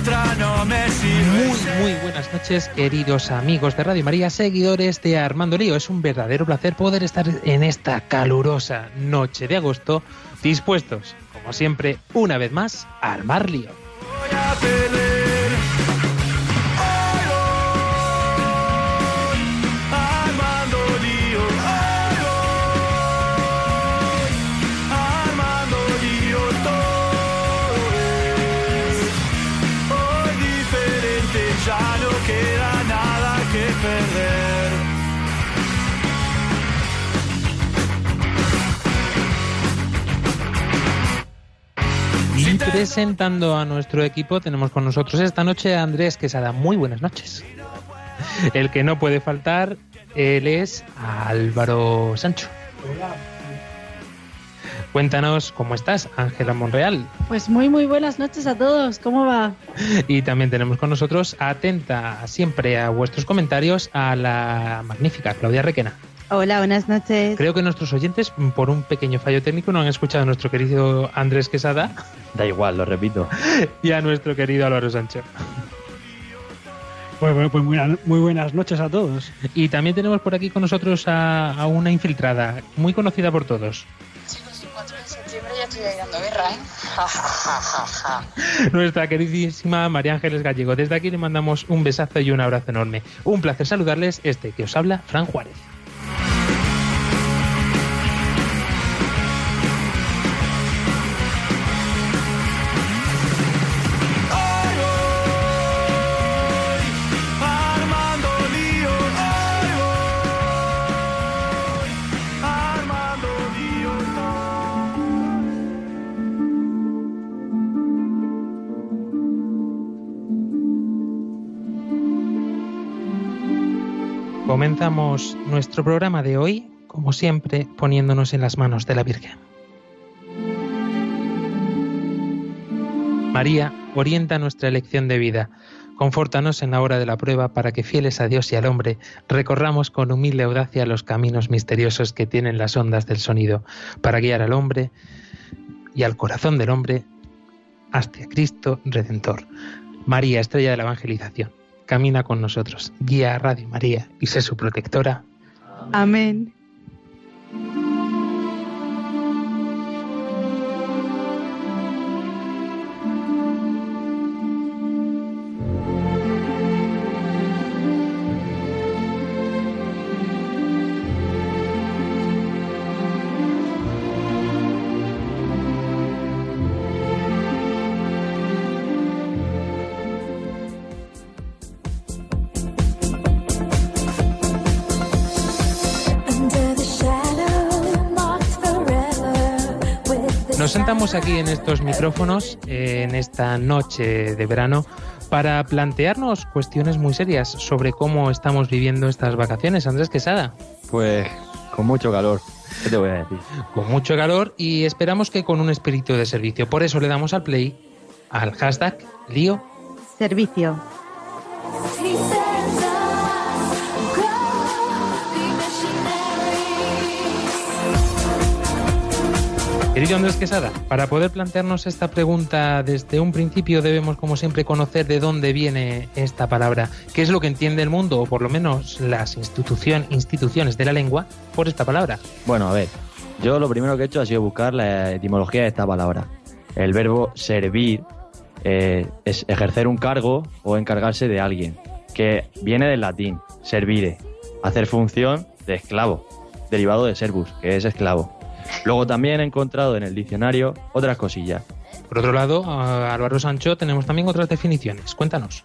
Otra no me sirve. Muy, muy buenas noches, queridos amigos de Radio María, seguidores de Armando Lío. Es un verdadero placer poder estar en esta calurosa noche de agosto, dispuestos, como siempre, una vez más, a armar lío. Voy a presentando a nuestro equipo, tenemos con nosotros esta noche a Andrés Quesada. Muy buenas noches. El que no puede faltar, él es Álvaro Sancho. Cuéntanos cómo estás, Ángela Monreal. Pues muy muy buenas noches a todos, ¿cómo va? Y también tenemos con nosotros, atenta siempre a vuestros comentarios, a la magnífica Claudia Requena. Hola, buenas noches. Creo que nuestros oyentes, por un pequeño fallo técnico, no han escuchado a nuestro querido Andrés Quesada Da igual, lo repito. y a nuestro querido Álvaro Sancho. Pues, bueno, pues muy, muy buenas noches a todos. Y también tenemos por aquí con nosotros a, a una infiltrada, muy conocida por todos. Chicos, el 4 de septiembre ya estoy dando guerra, ¿eh? Ja, ja, ja, ja, ja. Nuestra queridísima María Ángeles Gallego. Desde aquí le mandamos un besazo y un abrazo enorme. Un placer saludarles, este que os habla, Fran Juárez. Comenzamos nuestro programa de hoy, como siempre, poniéndonos en las manos de la Virgen. María, orienta nuestra elección de vida. Confórtanos en la hora de la prueba para que, fieles a Dios y al hombre, recorramos con humilde audacia los caminos misteriosos que tienen las ondas del sonido, para guiar al hombre y al corazón del hombre hacia Cristo Redentor. María, estrella de la evangelización, camina con nosotros, guía a Radio María y sé su protectora. Amén. Nos sentamos aquí en estos micrófonos eh, en esta noche de verano para plantearnos cuestiones muy serias sobre cómo estamos viviendo estas vacaciones. Andrés Quesada, Pues con mucho calor. ¿Qué te voy a decir? con mucho calor y esperamos que con un espíritu de servicio. Por eso le damos al play al hashtag lío. Servicio. Querido Andrés Quesada, para poder plantearnos esta pregunta desde un principio debemos, como siempre, conocer de dónde viene esta palabra, qué es lo que entiende el mundo, o por lo menos las instituciones de la lengua, por esta palabra. Bueno, a ver. Yo lo primero que he hecho ha sido buscar la etimología de esta palabra. El verbo servir eh, es ejercer un cargo o encargarse de alguien, que viene del latín, servire, hacer función de esclavo, derivado de servus, que es esclavo. Luego también he encontrado en el diccionario otras cosillas. Por otro lado, a Álvaro Sancho tenemos también otras definiciones. Cuéntanos.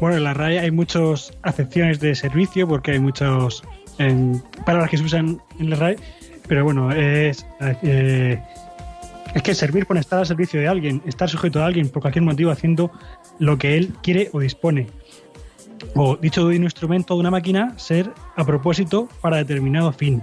Bueno, en la RAE hay muchas acepciones de servicio porque hay muchas palabras que se usan en la RAE, pero bueno, es eh, Es que servir pone estar al servicio de alguien, estar sujeto a alguien por cualquier motivo haciendo lo que él quiere o dispone. O dicho de un instrumento o de una máquina, ser a propósito para determinado fin.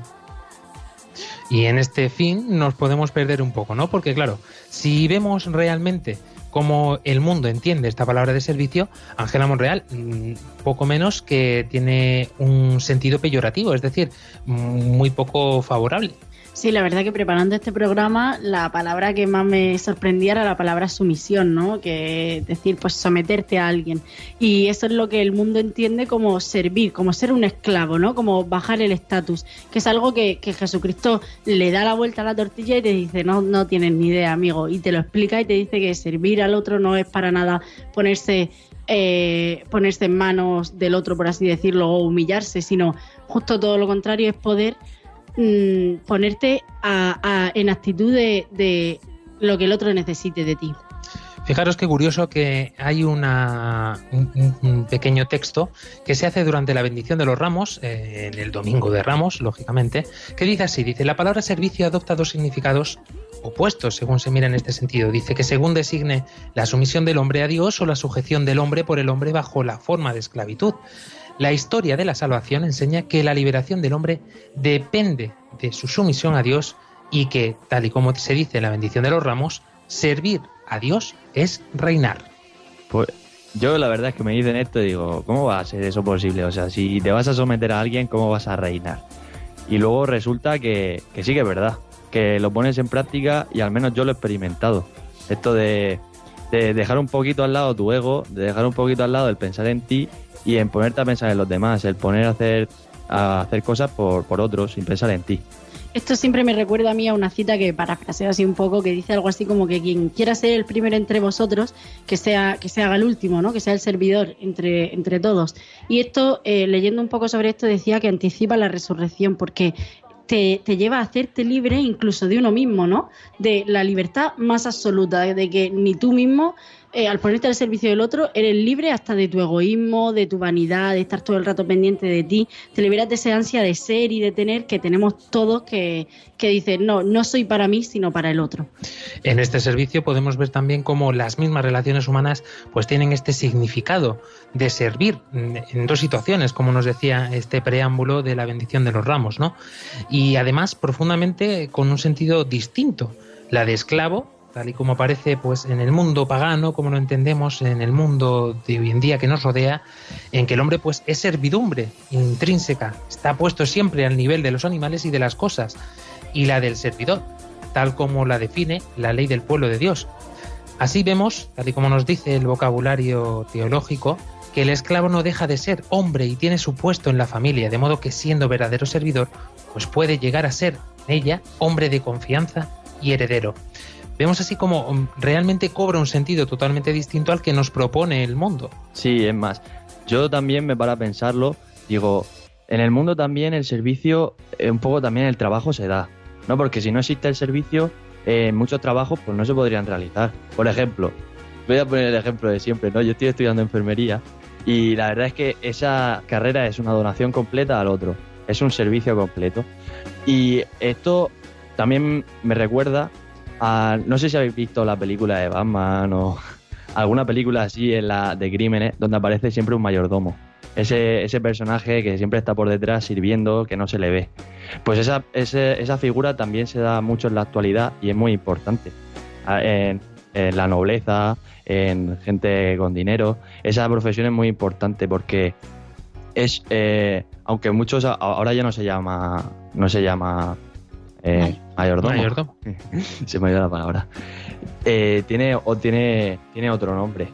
Y en este fin nos podemos perder un poco, ¿no? Porque claro, si vemos realmente cómo el mundo entiende esta palabra de servicio, Ángela Monreal, mm, poco menos que tiene un sentido peyorativo, es decir, mm, muy poco favorable. Sí, la verdad que preparando este programa, la palabra que más me sorprendía era la palabra sumisión, ¿no? Que es decir, pues someterte a alguien. Y eso es lo que el mundo entiende como servir, como ser un esclavo, ¿no? Como bajar el estatus, que es algo que, que Jesucristo le da la vuelta a la tortilla y te dice, no, no tienes ni idea, amigo. Y te lo explica y te dice que servir al otro no es para nada ponerse eh, ponerse en manos del otro, por así decirlo, o humillarse, sino justo todo lo contrario, es poder mm, ponerte a- en actitud de, lo que el otro necesite de ti. Fijaros qué curioso que hay una, un, un- un pequeño texto que se hace durante la bendición de los ramos, eh, en el domingo de ramos, lógicamente, que dice así, dice, la palabra servicio adopta dos significados opuestos según se mira en este sentido. Dice que según designe la sumisión del hombre a Dios o la sujeción del hombre por el hombre bajo la forma de esclavitud. La historia de la salvación enseña que la liberación del hombre depende de su sumisión a Dios y que, tal y como se dice en la bendición de los ramos, servir a Dios es reinar. Pues yo la verdad es que me dicen esto y digo, ¿cómo va a ser eso posible? O sea, si te vas a someter a alguien, ¿cómo vas a reinar? Y luego resulta que, que sí que es verdad, que lo pones en práctica y al menos yo lo he experimentado. Esto de, de dejar un poquito al lado tu ego, de dejar un poquito al lado el pensar en ti y en ponerte a pensar en los demás, el poner a hacer, a hacer cosas por, por otros sin pensar en ti. Esto siempre me recuerda a mí a una cita que parafraseo así un poco, que dice algo así como que quien quiera ser el primero entre vosotros, que sea, que se haga el último, ¿no? Que sea el servidor entre, entre todos. Y esto, eh, leyendo un poco sobre esto, decía que anticipa la resurrección, porque te, te lleva a hacerte libre incluso de uno mismo, ¿no? De la libertad más absoluta, de que ni tú mismo, eh, al ponerte al servicio del otro, eres libre hasta de tu egoísmo, de tu vanidad, de estar todo el rato pendiente de ti, te liberas de esa ansia de ser y de tener que tenemos todos que, que dicen, no, no soy para mí, sino para el otro. En este servicio podemos ver también cómo las mismas relaciones humanas pues tienen este significado de servir en dos situaciones, como nos decía este preámbulo de la bendición de los ramos, ¿no? Y además profundamente con un sentido distinto, la de esclavo tal y como aparece pues en el mundo pagano, como lo entendemos en el mundo de hoy en día que nos rodea, en que el hombre pues es servidumbre intrínseca, está puesto siempre al nivel de los animales y de las cosas, y la del servidor, tal como la define la ley del pueblo de Dios. Así vemos, tal y como nos dice el vocabulario teológico, que el esclavo no deja de ser hombre y tiene su puesto en la familia, de modo que siendo verdadero servidor, pues puede llegar a ser en ella hombre de confianza y heredero. Vemos así como um, realmente cobra un sentido totalmente distinto al que nos propone el mundo. Sí, es más, yo también me para pensarlo, digo, en el mundo también el servicio, eh, un poco también el trabajo se da, ¿no? Porque si no existe el servicio, eh, muchos trabajos pues no se podrían realizar. Por ejemplo, voy a poner el ejemplo de siempre, ¿no? Yo estoy estudiando enfermería y la verdad es que esa carrera es una donación completa al otro, es un servicio completo. Y esto también me recuerda a, no sé si habéis visto la película de Batman o alguna película así en la de crímenes donde aparece siempre un mayordomo. Ese, ese personaje que siempre está por detrás sirviendo, que no se le ve. Pues esa, esa figura también se da mucho en la actualidad y es muy importante. A- En, la nobleza, en gente con dinero. Esa profesión es muy importante porque es, eh, aunque muchos ahora ya no se llama, no se llama eh, mayordomo. Mayordomo. se me ha ido la palabra. Eh, tiene, o tiene, tiene otro nombre.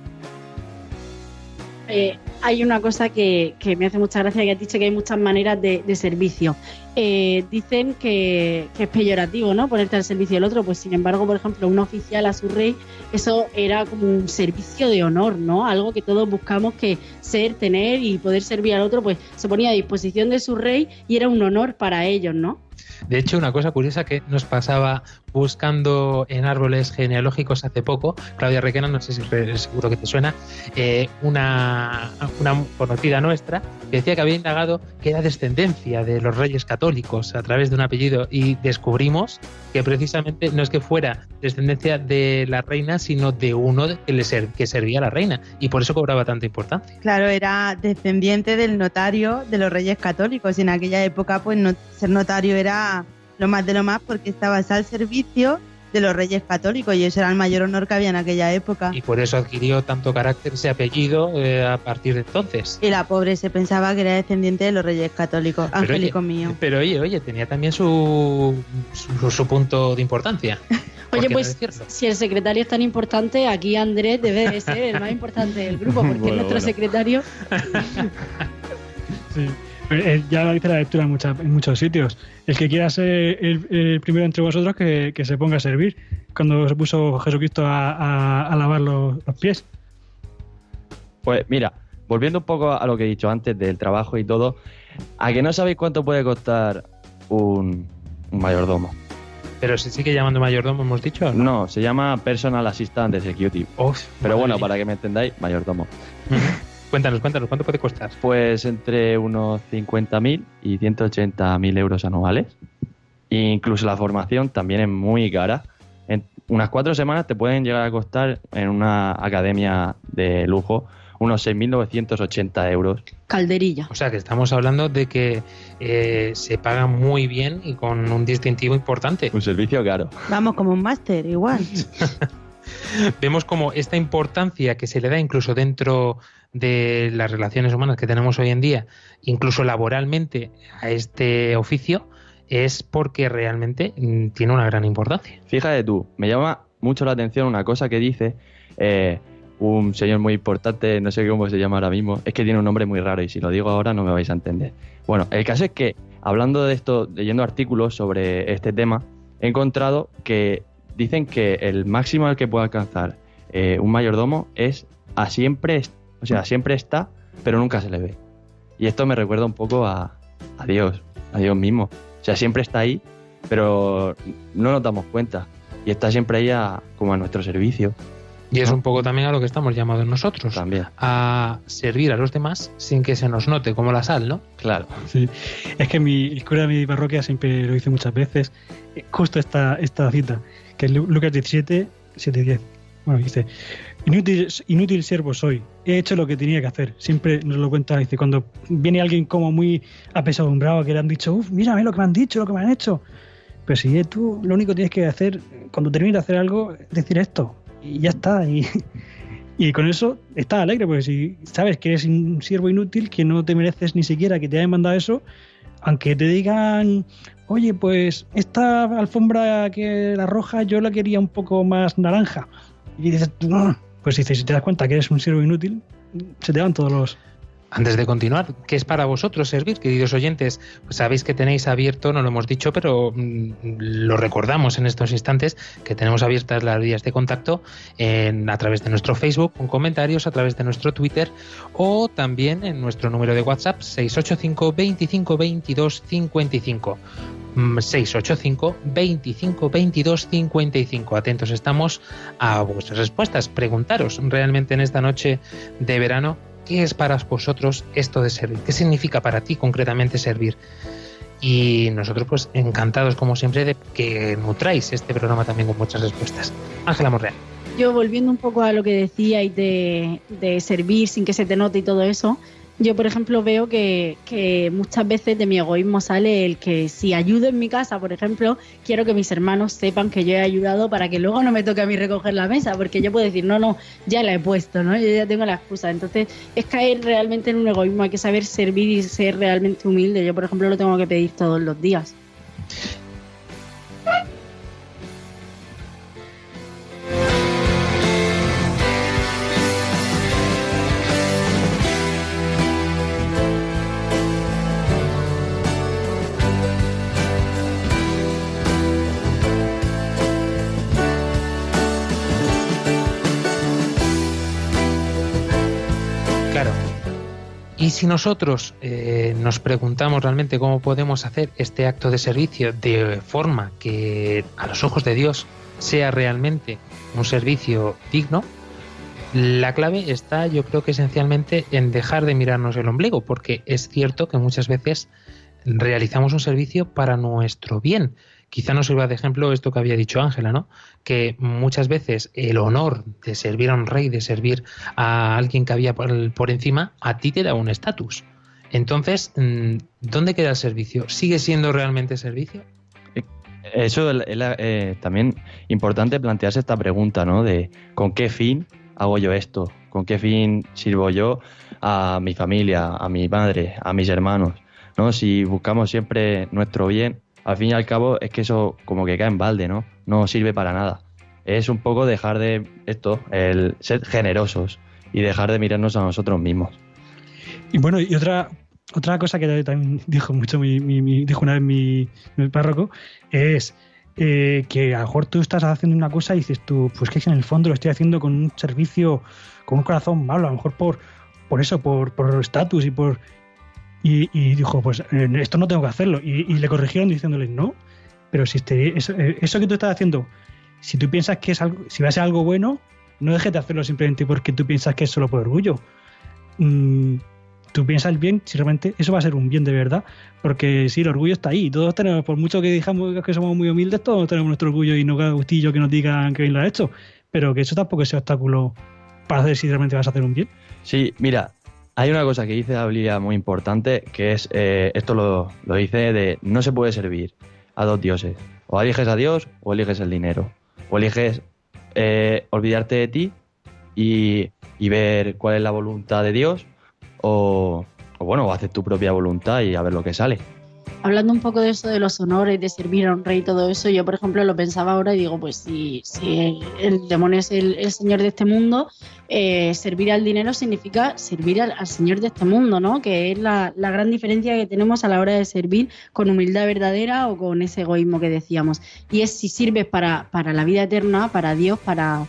Eh, hay una cosa que, que me hace mucha gracia que has dicho que hay muchas maneras de, de servicio. Eh, dicen que, que es peyorativo, ¿no? Ponerte al servicio del otro. Pues sin embargo, por ejemplo, un oficial a su rey, eso era como un servicio de honor, ¿no? Algo que todos buscamos que ser, tener y poder servir al otro, pues se ponía a disposición de su rey y era un honor para ellos, ¿no? De hecho, una cosa curiosa que nos pasaba buscando en árboles genealógicos hace poco, Claudia Requena, no sé si seguro que te suena, eh, una, una conocida nuestra que decía que había indagado que era descendencia de los reyes católicos a través de un apellido y descubrimos que precisamente no es que fuera descendencia de la reina, sino de uno que, le ser- que servía a la reina y por eso cobraba tanta importancia. Claro, era descendiente del notario de los reyes católicos y en aquella época pues ser notario era lo más de lo más porque estabas al servicio de los reyes católicos y eso era el mayor honor que había en aquella época. Y por eso adquirió tanto carácter ese apellido eh, a partir de entonces. Y la pobre se pensaba que era descendiente de los reyes católicos. Pero Angélico oye, mío. Pero oye, oye, tenía también su, su, su punto de importancia. ¿Por Oye, no pues si el secretario es tan importante, aquí Andrés debe de ser el más importante del grupo, porque Bueno, es nuestro bueno. secretario. Sí. Eh, Ya lo dice la lectura en, mucha- en muchos sitios. El que quiera ser el, el primero entre vosotros, que, que se ponga a servir. Cuando se puso Jesucristo a, a- a lavar los, los pies. Pues mira, volviendo un poco a lo que he dicho antes del trabajo y todo, ¿a que no sabéis cuánto puede costar un, un mayordomo? Pero se sigue llamando mayordomo, hemos dicho. ¿o no? No, se llama Personal Assistant Executive. Uf, Pero bueno, para que me entendáis, mayordomo. Cuéntanos, cuéntanos, ¿cuánto puede costar? Pues entre unos 50.000 y 180.000 euros anuales. E incluso la formación también es muy cara. En unas cuatro semanas te pueden llegar a costar en una academia de lujo unos 6.980 euros. Calderilla. O sea que estamos hablando de que eh, se paga muy bien y con un distintivo importante. Un servicio caro. Vamos, como un máster, igual. Vemos como esta importancia que se le da incluso dentro de las relaciones humanas que tenemos hoy en día, incluso laboralmente a este oficio, es porque realmente mm, tiene una gran importancia. Fíjate tú, me llama mucho la atención una cosa que dice eh, un señor muy importante, no sé cómo se llama ahora mismo, es que tiene un nombre muy raro y si lo digo ahora no me vais a entender. Bueno, el caso es que hablando de esto, leyendo artículos sobre este tema, he encontrado que dicen que el máximo al que puede alcanzar eh, un mayordomo es a siempre, est- o sea, siempre está, pero nunca se le ve. Y esto me recuerda un poco a, a Dios, a Dios mismo. O sea, siempre está ahí, pero no nos damos cuenta. Y está siempre ahí a- como a nuestro servicio Y es un poco también a lo que estamos llamados nosotros, también. a servir a los demás sin que se nos note, como la sal, ¿no? Claro. Sí. Es que mi, el cura de mi parroquia siempre lo dice muchas veces. Justo esta, esta cita, que es Lu- Lucas 17, 7 y 10. Bueno, dice: inútil, inútil siervo soy. He hecho lo que tenía que hacer. Siempre nos lo cuenta. Dice: Cuando viene alguien como muy apesadumbrado, que le han dicho, uff, mírame lo que me han dicho, lo que me han hecho. Pero si tú lo único que tienes que hacer, cuando termines de hacer algo, es decir esto. Y ya está. Y, y con eso estás alegre, porque si sabes que eres un siervo inútil, que no te mereces ni siquiera que te hayan mandado eso, aunque te digan, oye, pues esta alfombra que la roja yo la quería un poco más naranja. Y dices, "No". Pues dices, si te das cuenta que eres un siervo inútil, se te van todos los... Antes de continuar, ¿qué es para vosotros servir, queridos oyentes? Pues sabéis que tenéis abierto, no lo hemos dicho, pero mm, lo recordamos en estos instantes, que tenemos abiertas las vías de contacto a través de nuestro Facebook, con comentarios, a través de nuestro Twitter o también en nuestro número de WhatsApp 685 25 22 55. Mm, 685 25 22 55. Atentos estamos a vuestras respuestas. Preguntaros realmente en esta noche de verano ¿Qué es para vosotros esto de servir? ¿Qué significa para ti concretamente servir? Y nosotros, pues, encantados, como siempre, de que nutráis este programa también con muchas respuestas. Ángela Morreal. Yo volviendo un poco a lo que decíais de, de servir sin que se te note y todo eso, yo por ejemplo veo que, que muchas veces de mi egoísmo sale el que si ayudo en mi casa, por ejemplo, quiero que mis hermanos sepan que yo he ayudado para que luego no me toque a mí recoger la mesa, porque yo puedo decir, no, no, ya la he puesto, ¿no? Yo ya tengo la excusa. Entonces es caer realmente en un egoísmo, hay que saber servir y ser realmente humilde. Yo por ejemplo lo tengo que pedir todos los días. Y si nosotros eh, nos preguntamos realmente cómo podemos hacer este acto de servicio de forma que a los ojos de Dios sea realmente un servicio digno, la clave está yo creo que esencialmente en dejar de mirarnos el ombligo, porque es cierto que muchas veces realizamos un servicio para nuestro bien. Quizá nos sirva de ejemplo esto que había dicho Ángela, ¿no? Que muchas veces el honor de servir a un rey, de servir a alguien que había por, encima, a ti te da un estatus. Entonces, mm, ¿dónde queda el servicio? ¿Sigue siendo realmente servicio? Eso es eh, también importante plantearse esta pregunta, ¿no? De ¿con qué fin hago yo esto? ¿Con qué fin sirvo yo a mi familia, a mi madre, a mis hermanos? ¿No? Si buscamos siempre nuestro bien, al fin y al cabo es que eso como que cae en balde, ¿no? No sirve para nada. Es un poco dejar de esto, el ser generosos y dejar de mirarnos a nosotros mismos. Y bueno, y otra, otra cosa que también dijo mucho mi, mi- dijo una vez mi, párroco es eh, que a lo mejor tú estás haciendo una cosa y dices tú, pues que en el fondo lo estoy haciendo con un servicio, con un corazón malo, a lo mejor por, por eso, por por estatus y por... Y, y dijo, pues eh, esto no tengo que hacerlo. Y, le corrigieron diciéndole, no, pero si este, eso, eh, eso que tú estás haciendo, si tú piensas que es algo, si va a ser algo bueno, no dejes de hacerlo simplemente porque tú piensas que es solo por orgullo. Mm, tú piensas bien si realmente eso va a ser un bien de verdad, porque sí, el orgullo está ahí. Todos tenemos, por mucho que digamos que somos muy humildes, todos tenemos nuestro orgullo y no cada gustillo que nos digan que bien lo ha hecho, pero que eso tampoco es obstáculo para hacer si realmente vas a hacer un bien. Sí, mira, hay una cosa que dice Biblia muy importante, que es, eh, esto lo, lo dice de, no se puede servir a dos dioses. O eliges a Dios o eliges el dinero. O eliges eh, olvidarte de ti y, y ver cuál es la voluntad de Dios. O, o bueno, o haces tu propia voluntad y a ver lo que sale. Hablando un poco de eso de los honores, de servir a un rey y todo eso, yo por ejemplo lo pensaba ahora y digo, pues si, el, demonio es el, señor de este mundo, eh, servir al dinero significa servir al, señor de este mundo, ¿no? Que es la, la gran diferencia que tenemos a la hora de servir con humildad verdadera o con ese egoísmo que decíamos. Y es si sirves para, para la vida eterna, para Dios, para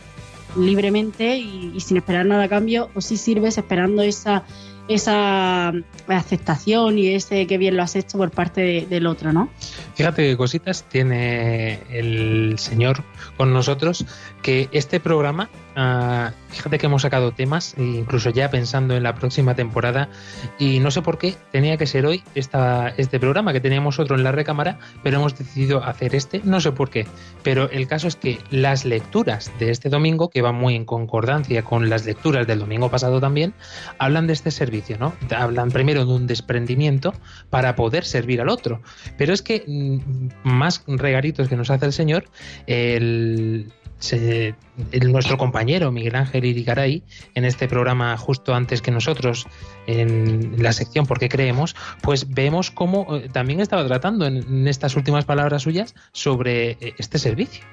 libremente y, y sin esperar nada a cambio, o si sirves esperando esa esa aceptación y ese que bien lo has hecho por parte de- del otro, ¿no? Fíjate qué cositas tiene el Señor con nosotros, que este programa, ah, fíjate que hemos sacado temas, e incluso ya pensando en la próxima temporada, y no sé por qué tenía que ser hoy esta, este programa, que teníamos otro en la recámara, pero hemos decidido hacer este, no sé por qué, pero el caso es que las lecturas de este domingo, que van muy en concordancia con las lecturas del domingo pasado también, hablan de este servicio, ¿no? Hablan primero de un desprendimiento para poder servir al otro. Pero es que mm, más regalitos que nos hace el Señor, el, el- nuestro compañero Miguel Ángel Irigaray, en este programa justo antes que nosotros, en la sección Por qué creemos, pues vemos cómo eh, también estaba tratando en, en estas últimas palabras suyas sobre eh, este servicio.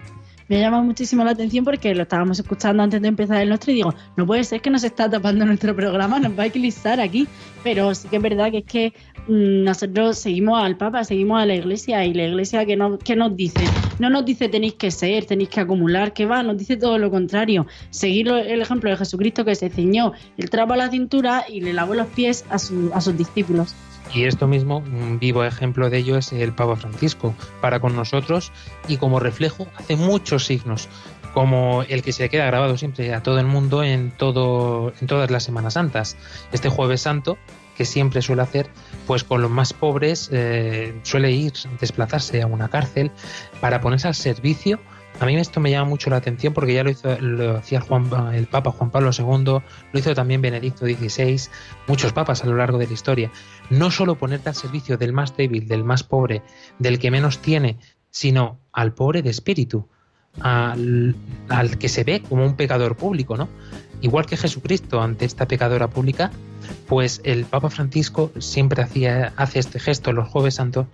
Me llama muchísimo la atención porque lo estábamos escuchando antes de empezar el nuestro y digo, no puede ser que nos está tapando nuestro programa, nos va a eclipsar aquí. Pero sí que es verdad que es que mm, nosotros seguimos al Papa, seguimos a la Iglesia y la Iglesia que, no, que nos dice, no nos dice tenéis que ser, tenéis que acumular, que va, nos dice todo lo contrario. Seguir el ejemplo de Jesucristo que se ciñó el trapo a la cintura y le lavó los pies a, su- a sus discípulos. Y esto mismo, un vivo ejemplo de ello es el Papa Francisco, para con nosotros y como reflejo hace muchos signos, como el que se queda grabado siempre a todo el mundo en, todo, en todas las Semanas Santas. Este jueves santo, que siempre suele hacer, pues con los más pobres, eh, suele ir, desplazarse a una cárcel para ponerse al servicio. A mí esto me llama mucho la atención porque ya lo hizo lo hacía Juan, el Papa Juan Pablo II, lo hizo también Benedicto XVI, muchos papas a lo largo de la historia. No solo ponerte al servicio del más débil, del más pobre, del que menos tiene, sino al pobre de espíritu, al, al que se ve como un pecador público, ¿no? Igual que Jesucristo ante esta pecadora pública, pues el Papa Francisco siempre hacía, hace este gesto los jueves santos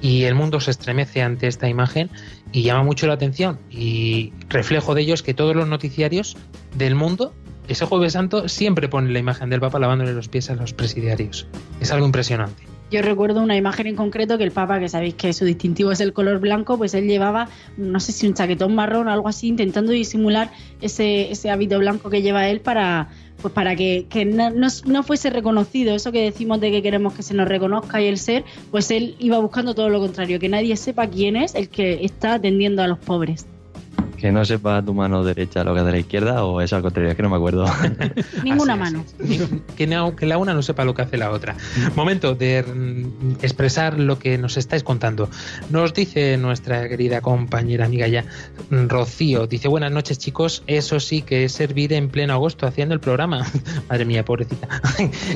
y el mundo se estremece ante esta imagen y llama mucho la atención. Y reflejo de ello es que todos los noticiarios del mundo, ese jueves santo, siempre ponen la imagen del Papa lavándole los pies a los presidiarios. Es algo impresionante. Yo recuerdo una imagen en concreto que el Papa, que sabéis que su distintivo es el color blanco, pues él llevaba, no sé si un chaquetón marrón o algo así, intentando disimular ese, ese hábito blanco que lleva él para, pues para que, que no, no- no fuese reconocido. Eso que decimos de que queremos que se nos reconozca y el ser, pues él iba buscando todo lo contrario, que nadie sepa quién es el que está atendiendo a los pobres. Que no sepa tu mano derecha lo que de la izquierda o es al contrario, es que no me acuerdo. Ninguna Así mano. que, no- que la una no sepa lo que hace la otra. Momento de mm, expresar lo que nos estáis contando. Nos dice nuestra querida compañera amiga ya, Rocío, dice buenas noches chicos, eso sí que es servir en pleno agosto haciendo el programa. Madre mía, pobrecita.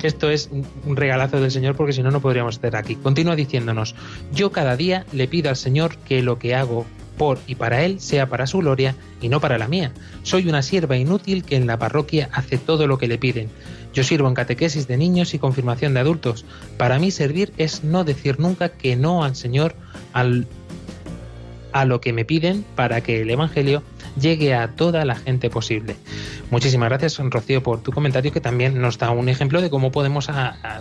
Esto es un regalazo del Señor porque si no, no podríamos estar aquí. Continúa diciéndonos, yo cada día le pido al Señor que lo que hago por y para Él sea para su gloria y no para la mía. Soy una sierva inútil que en la parroquia hace todo lo que le piden. Yo sirvo en catequesis de niños y confirmación de adultos. Para mí servir es no decir nunca que no al Señor, al, a lo que me piden para que el Evangelio llegue a toda la gente posible. Muchísimas gracias, Rocío, por tu comentario que también nos da un ejemplo de cómo podemos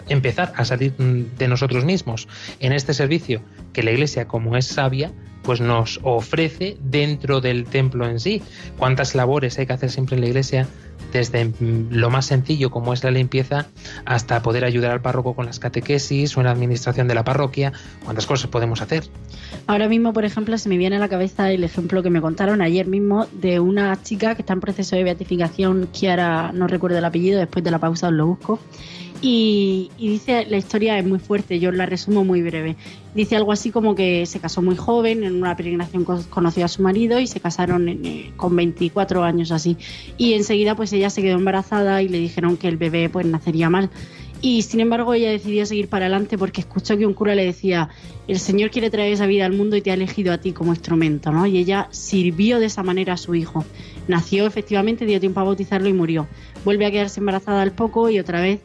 empezar a salir de nosotros mismos en este servicio que la Iglesia, como es sabia, pues nos ofrece dentro del templo en sí. Cuántas labores hay que hacer siempre en la Iglesia, desde lo más sencillo como es la limpieza hasta poder ayudar al párroco con las catequesis o en la administración de la parroquia. ¿Cuántas cosas podemos hacer? Ahora mismo, por ejemplo, se me viene a la cabeza el ejemplo que me contaron ayer mismo de una chica que está en proceso de beatificación, Kiara, no recuerdo el apellido, después de la pausa os lo busco. Y, dice, la historia es muy fuerte, yo la resumo muy breve. Dice algo así como que se casó muy joven, en una peregrinación co- conoció a su marido y se casaron en, eh, con 24 años así. Y enseguida pues ella se quedó embarazada y le dijeron que el bebé pues nacería mal. Y sin embargo ella decidió seguir para adelante porque escuchó que un cura le decía, el Señor quiere traer esa vida al mundo y te ha elegido a ti como instrumento, ¿no? Y ella sirvió de esa manera a su hijo. Nació efectivamente, dio tiempo a bautizarlo y murió. Vuelve a quedarse embarazada al poco y otra vez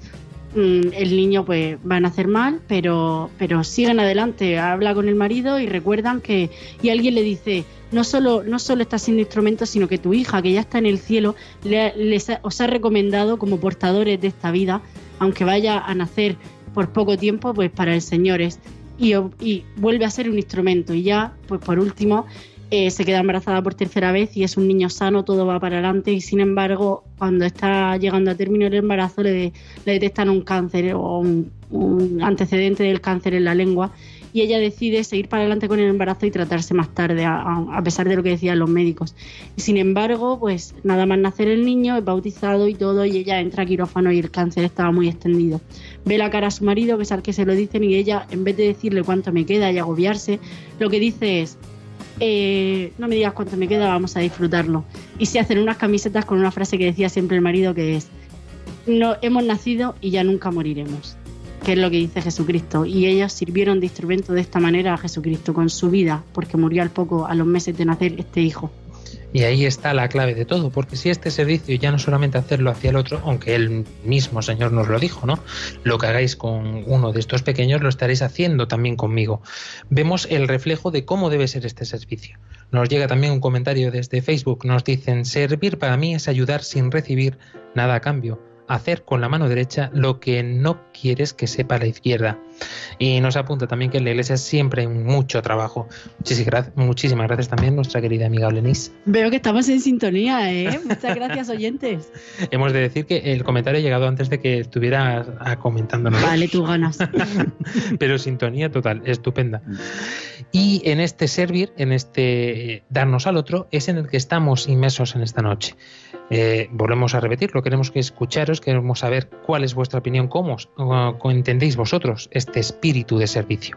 el niño pues va a nacer mal, pero, pero siguen adelante, habla con el marido y recuerdan que, y alguien le dice, no solo, no solo está siendo instrumento, sino que tu hija, que ya está en el cielo, le- les ha- os ha recomendado como portadores de esta vida, aunque vaya a nacer por poco tiempo, pues para el Señor es. Y, y vuelve a ser un instrumento. Y ya, pues por último, eh, se queda embarazada por tercera vez y es un niño sano, todo va para adelante. Y sin embargo, cuando está llegando a término el embarazo, le, detectan un cáncer o un, antecedente del cáncer en la lengua. Y ella decide seguir para adelante con el embarazo y tratarse más tarde, a pesar de lo que decían los médicos. Y sin embargo, pues nada más nacer el niño, es bautizado y todo, y ella entra a quirófano y el cáncer estaba muy extendido. Ve la cara a su marido, a pesar que se lo dicen, y ella, en vez de decirle cuánto me queda y agobiarse, lo que dice es, eh, no me digas cuánto me queda, vamos a disfrutarlo. Y se hacen unas camisetas con una frase que decía siempre el marido, que es, no, hemos nacido y ya nunca moriremos, que es lo que dice Jesucristo. Y ellos sirvieron de instrumento de esta manera a Jesucristo con su vida, porque murió al poco, a los meses de nacer, este hijo. Y ahí está la clave de todo, porque si este servicio ya no solamente hacerlo hacia el otro, aunque el mismo Señor nos lo dijo, ¿no? Lo que hagáis con uno de estos pequeños lo estaréis haciendo también conmigo. Vemos el reflejo de cómo debe ser este servicio. Nos llega también un comentario desde Facebook, nos dicen, servir para mí es ayudar sin recibir nada a cambio, hacer con la mano derecha lo que no quieres que sepa la izquierda. Y nos apunta también que en la iglesia siempre hay mucho trabajo. Muchísimas gracias, muchísimas gracias también nuestra querida amiga Olenis. Veo que estamos en sintonía, ¿eh? Muchas gracias, oyentes. Hemos de decir que el comentario ha llegado antes de que estuvieras ah, comentándonos. Vale, tú ganas. Pero sintonía total, estupenda. Y en este servir, en este darnos al otro, es en el que estamos inmersos en esta noche. Eh, volvemos a repetirlo, queremos que escucharos, queremos saber cuál es vuestra opinión, cómo, cómo entendéis vosotros este espíritu de servicio.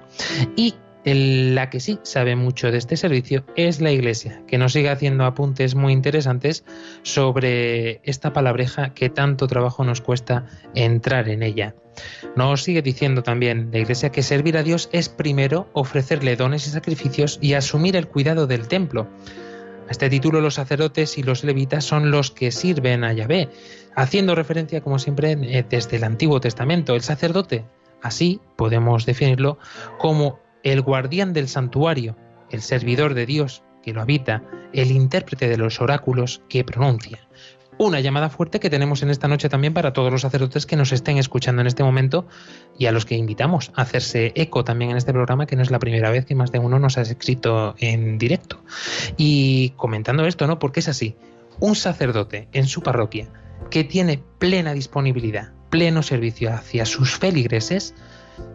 Y la que sí sabe mucho de este servicio es la Iglesia, que nos sigue haciendo apuntes muy interesantes sobre esta palabreja que tanto trabajo nos cuesta entrar en ella. Nos sigue diciendo también la Iglesia que servir a Dios es primero ofrecerle dones y sacrificios y asumir el cuidado del templo. A este título los sacerdotes y los levitas son los que sirven a Yahvé, haciendo referencia, como siempre, eh, desde el Antiguo Testamento. El sacerdote, así podemos definirlo, como el guardián del santuario, el servidor de Dios que lo habita, el intérprete de los oráculos que pronuncia. Una llamada fuerte que tenemos en esta noche también para todos los sacerdotes que nos estén escuchando en este momento y a los que invitamos a hacerse eco también en este programa, que no es la primera vez que más de uno nos ha escrito en directo. Y comentando esto, ¿no? Porque es así. Un sacerdote en su parroquia que tiene plena disponibilidad, pleno servicio hacia sus feligreses,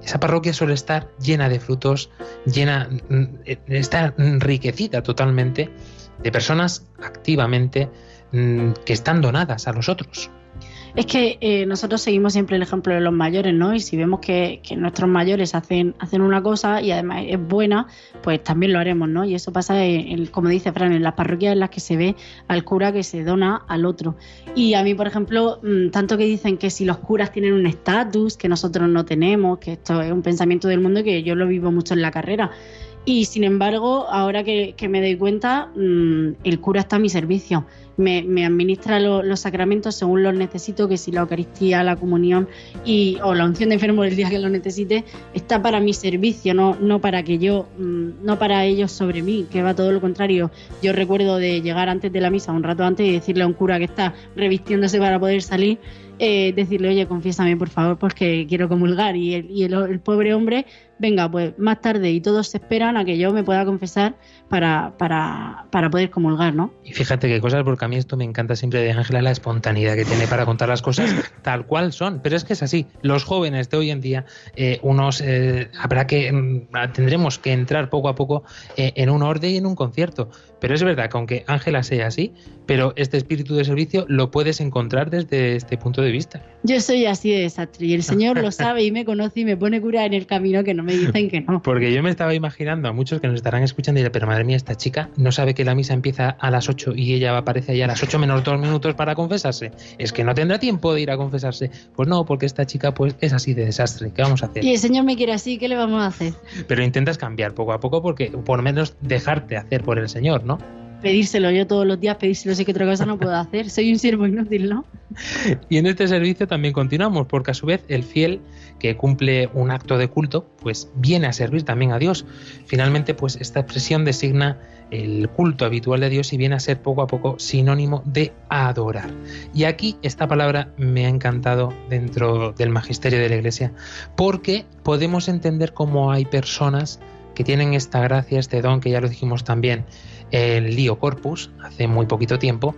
esa parroquia suele estar llena de frutos, llena, mm, está enriquecida totalmente de personas activamente mm, que están donadas a los otros. Es que eh, nosotros seguimos siempre el ejemplo de los mayores, ¿no? Y si vemos que, nuestros mayores hacen, una cosa y además es buena, pues también lo haremos, ¿no? Y eso pasa, en, como dice Fran, en las parroquias en las que se ve al cura que se dona al otro. Y a mí, por ejemplo, mm, tanto que dicen que si los curas tienen un estatus que nosotros no tenemos, que esto es un pensamiento del mundo que yo lo vivo mucho en la carrera. Y sin embargo, ahora que, que me doy cuenta, mm, el cura está a mi servicio. Me, me administra lo- los sacramentos según los necesito, que si la Eucaristía, la comunión y, o la unción de enfermo el día que lo necesite, está para mi servicio, no, no para que yo, mm, no para ellos sobre mí, que va todo lo contrario. Yo recuerdo de llegar antes de la misa, un rato antes, y decirle a un cura que está revistiéndose para poder salir, eh, decirle, oye, confiésame por favor, porque quiero comulgar. Y el pobre hombre, venga, pues más tarde, y todos se esperan a que yo me pueda confesar para, para, para poder comulgar, ¿no? Y fíjate qué cosas, porque a mí esto me encanta siempre de Ángela, la espontaneidad que tiene para contar las cosas tal cual son. Pero es que es así. Los jóvenes de hoy en día, eh, unos eh, habrá que mm, tendremos que entrar poco a poco eh, en un orden y en un concierto. Pero es verdad que aunque Ángela sea así, pero este espíritu de servicio lo puedes encontrar desde este punto de vista. Yo soy así de desastre y el Señor lo sabe y me conoce y me pone cura en el camino que no me dicen que no. Porque yo me estaba imaginando a muchos que nos estarán escuchando y dirán, pero madre mía, esta chica no sabe que la misa empieza a las 8 y ella aparece allá a las 8 menos 2 minutos para confesarse. Es que no tendrá tiempo de ir a confesarse. Pues no, porque esta chica pues es así de desastre. ¿Qué vamos a hacer? Y el Señor me quiere así, ¿qué le vamos a hacer? Pero intentas cambiar poco a poco porque por lo menos dejarte hacer por el Señor, ¿no? Pedírselo yo todos los días, pedírselo, sé que otra cosa no puedo hacer. Soy un siervo inútil, ¿no? Y en este servicio también continuamos, porque a su vez el fiel que cumple un acto de culto, pues viene a servir también a Dios. Finalmente, pues esta expresión designa el culto habitual de Dios y viene a ser poco a poco sinónimo de adorar. Y aquí esta palabra me ha encantado dentro del magisterio de la Iglesia, porque podemos entender cómo hay personas que tienen esta gracia, este don, que ya lo dijimos también, el Lío Corpus, hace muy poquito tiempo,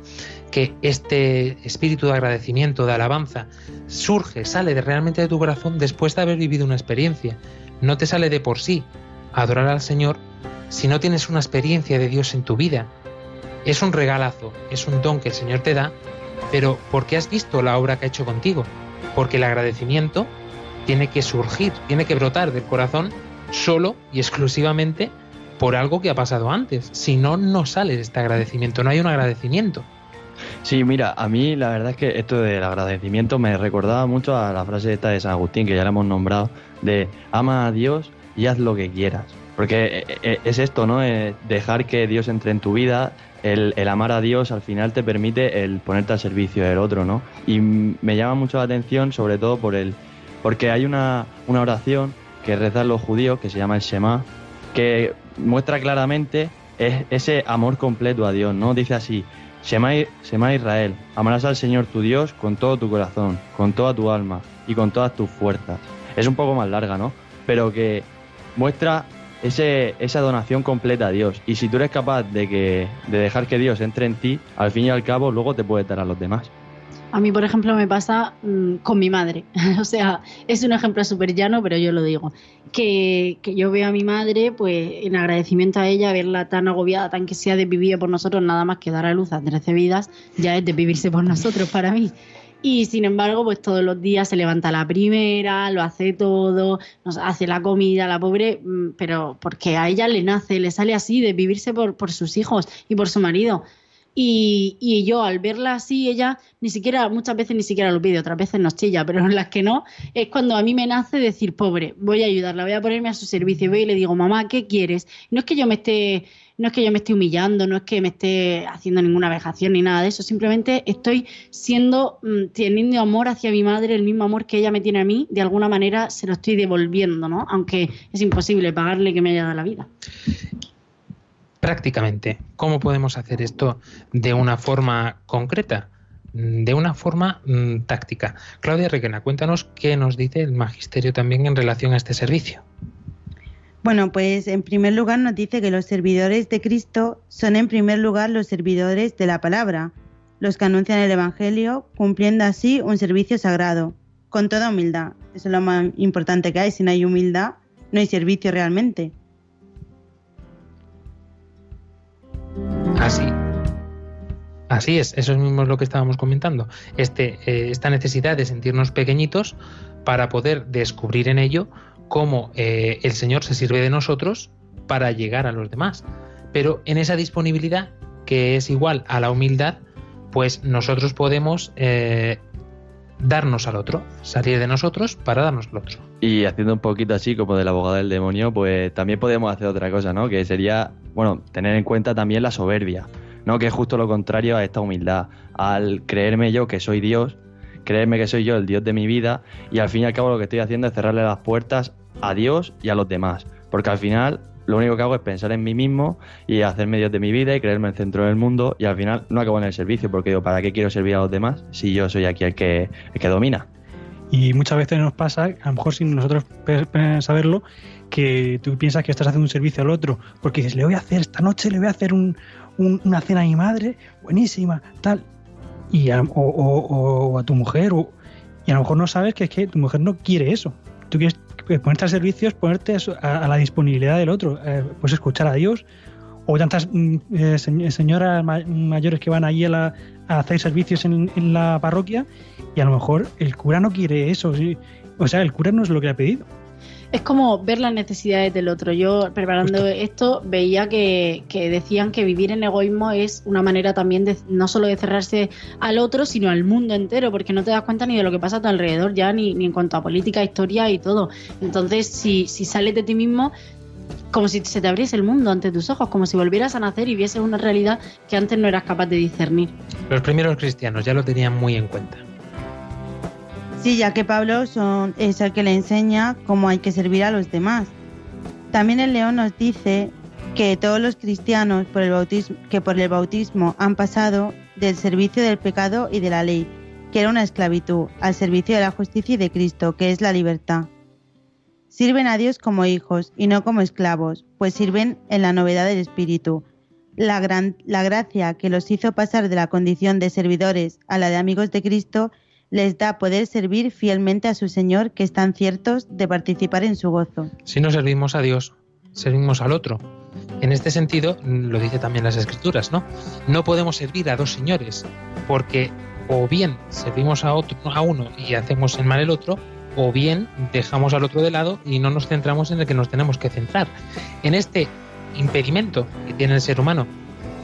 que este espíritu de agradecimiento, de alabanza, surge, sale realmente de tu corazón después de haber vivido una experiencia. No te sale de por sí adorar al Señor si no tienes una experiencia de Dios en tu vida. Es un regalazo, es un don que el Señor te da, pero porque has visto la obra que ha hecho contigo. Porque el agradecimiento tiene que surgir, tiene que brotar del corazón solo y exclusivamente por algo que ha pasado antes. Si no, no sale este agradecimiento, no hay un agradecimiento. Sí, mira, a mí la verdad es que esto del agradecimiento me recordaba mucho a la frase esta de San Agustín, que ya la hemos nombrado, de ama a Dios y haz lo que quieras. Porque eh, eh, es esto, ¿no? Eh, dejar que Dios entre en tu vida, el, el amar a Dios al final te permite el ponerte al servicio del otro, ¿no? Y me llama mucho la atención, sobre todo por el, porque hay una, una oración que rezan los judíos, que se llama el Shema, que muestra claramente es- ese amor completo a Dios, ¿no? Dice así, Shema Israel, amarás al Señor tu Dios con todo tu corazón, con toda tu alma y con todas tus fuerzas. Es un poco más larga, ¿no? Pero que muestra ese, esa donación completa a Dios. Y si tú eres capaz de, que, de dejar que Dios entre en ti, al fin y al cabo luego te puede dar a los demás. A mí, por ejemplo, me pasa mm, con mi madre. o sea, es un ejemplo súper llano, pero yo lo digo. Que, que yo veo a mi madre, pues en agradecimiento a ella, verla tan agobiada, tan que sea de vivir por nosotros, nada más que dar a luz a 13 vidas, ya es de vivirse por nosotros para mí. Y sin embargo, pues todos los días se levanta la primera, lo hace todo, nos hace la comida, la pobre, mm, pero porque a ella le nace, le sale así de vivirse por, por sus hijos y por su marido. Y, y yo al verla así, ella ni siquiera, muchas veces ni siquiera lo pide, otras veces nos chilla, pero en las que no, es cuando a mí me nace decir, pobre, voy a ayudarla, voy a ponerme a su servicio, voy y le digo, mamá, ¿qué quieres? No es que yo me esté, no es que yo me esté humillando, no es que me esté haciendo ninguna vejación ni nada de eso, simplemente estoy siendo, mm, teniendo amor hacia mi madre, el mismo amor que ella me tiene a mí, de alguna manera se lo estoy devolviendo, ¿no? Aunque es imposible pagarle que me haya dado la vida. Prácticamente, ¿cómo podemos hacer esto de una forma concreta? mm, de una forma mm, táctica. Claudia Requena, cuéntanos qué nos dice el magisterio también en relación a este servicio. Bueno, pues en primer lugar nos dice que los servidores de Cristo son en primer lugar los servidores de la palabra, los que anuncian el Evangelio, cumpliendo así un servicio sagrado, con toda humildad. Eso es lo más importante que hay. Si no hay humildad, no hay servicio realmente. Así. Así es, eso es mismo lo que estábamos comentando. Este, eh, esta necesidad de sentirnos pequeñitos para poder descubrir en ello cómo eh, el Señor se sirve de nosotros para llegar a los demás. Pero en esa disponibilidad, que es igual a la humildad, pues nosotros podemos eh, darnos al otro, salir de nosotros para darnos al otro. Y haciendo un poquito así como del abogado del demonio, pues también podemos hacer otra cosa, ¿no? Que sería, bueno, tener en cuenta también la soberbia, ¿no? Que es justo lo contrario a esta humildad. Al creerme yo que soy Dios, creerme que soy yo el Dios de mi vida, y al fin y al cabo lo que estoy haciendo es cerrarle las puertas a Dios y a los demás. Porque al final lo único que hago es pensar en mí mismo y hacerme Dios de mi vida y creerme el centro del mundo y al final no acabo en el servicio porque digo, ¿para qué quiero servir a los demás si yo soy aquí el que, el que domina? Y muchas veces nos pasa, a lo mejor sin nosotros saberlo, que tú piensas que estás haciendo un servicio al otro, porque dices, le voy a hacer esta noche, le voy a hacer un- un- una cena a mi madre, buenísima, tal, y a, o, o- o a tu mujer, o- y a lo mejor no sabes que es que tu mujer no quiere eso. Tú quieres ponerte al servicio, es ponerte a, a- a la disponibilidad del otro, eh, pues escuchar a Dios, o tantas mm, eh, se- señoras ma- mayores que van allí a, la- a hacer servicios en, la parroquia y a lo mejor el cura no quiere eso. ¿sí? O sea, el cura no es lo que ha pedido. Es como ver las necesidades del otro. Yo, preparando esto, veía que, que decían que vivir en egoísmo es una manera también de no solo de cerrarse al otro, sino al mundo entero, porque no te das cuenta ni de lo que pasa a tu alrededor ya, ni, ni en cuanto a política, historia y todo. Entonces, si, si sales de ti mismo, como si se te abriese el mundo ante tus ojos, como si volvieras a nacer y vieses una realidad que antes no eras capaz de discernir. Los primeros cristianos ya lo tenían muy en cuenta. Sí, ya que Pablo es el que le enseña cómo hay que servir a los demás. También el león nos dice que todos los cristianos que por el bautismo han pasado del servicio del pecado y de la ley, que era una esclavitud, al servicio de la justicia y de Cristo, que es la libertad. Sirven a Dios como hijos y no como esclavos, pues sirven en la novedad del Espíritu. La, gran, la gracia que los hizo pasar de la condición de servidores a la de amigos de Cristo les da poder servir fielmente a su Señor, que están ciertos de participar en su gozo. Si no servimos a Dios, servimos al otro. En este sentido, lo dice también las Escrituras, ¿no? No podemos servir a dos señores, porque o bien servimos a otro, a uno y hacemos el mal el otro, o bien dejamos al otro de lado y no nos centramos en el que nos tenemos que centrar. En este impedimento que tiene el ser humano,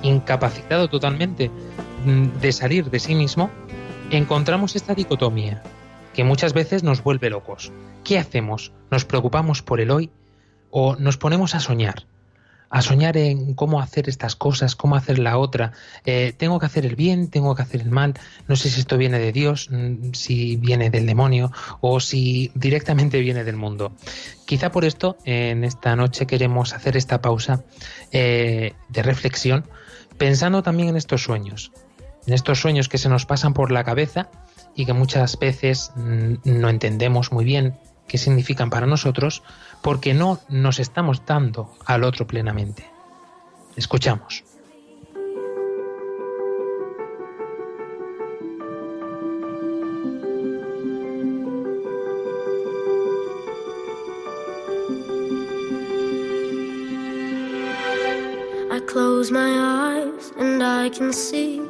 incapacitado totalmente mm, de salir de sí mismo, encontramos esta dicotomía que muchas veces nos vuelve locos. ¿Qué hacemos? ¿Nos preocupamos por el hoy o nos ponemos a soñar? A soñar en cómo hacer estas cosas, cómo hacer la otra. Eh, tengo que hacer el bien, tengo que hacer el mal. No sé si esto viene de Dios, mm, si viene del demonio o si directamente viene del mundo. Quizá por esto en esta noche queremos hacer esta pausa eh, de reflexión pensando también en estos sueños, en estos sueños que se nos pasan por la cabeza y que muchas veces no entendemos muy bien qué significan para nosotros porque no nos estamos dando al otro plenamente. Escuchamos. I close my eyes and I can see